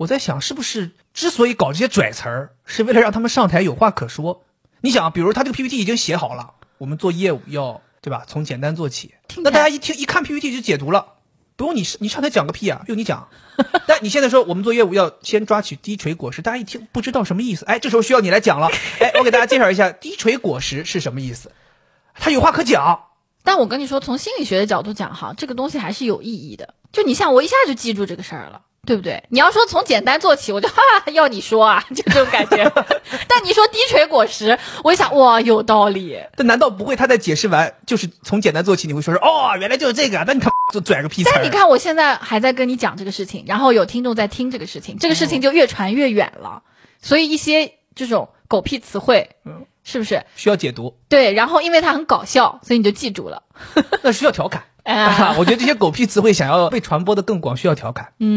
我在想，是不是之所以搞这些拽词儿，是为了让他们上台有话可说？你想，比如他这个 PPT 已经写好了，我们做业务要对吧？从简单做起。那大家一听一看 PPT 就解读了，不用你你上台讲个屁啊，不用你讲。但你现在说我们做业务要先抓取低垂果实，大家一听不知道什么意思，哎，这时候需要你来讲了。哎，我给大家介绍一下低垂果实是什么意思，他有话可讲。但我跟你说，从心理学的角度讲，哈，这个东西还是有意义的。就你像我一下就记住这个事儿了。对不对？你要说从简单做起，我就哈要你说啊，就这种感觉。但你说低垂果实，我一想哇，有道理。但难道不会他在解释完就是从简单做起？你会说说哦，原来就是这个？那你他就拽个屁但你看我现在还在跟你讲这个事情，然后有听众在听这个事情，这个事情就越传越远了。所以一些这种狗屁词汇，嗯，是不是需要解读？对，然后因为它很搞笑，所以你就记住了。那需要调侃。哎 我觉得这些狗屁词汇想要被传播的更广，需要调侃。嗯。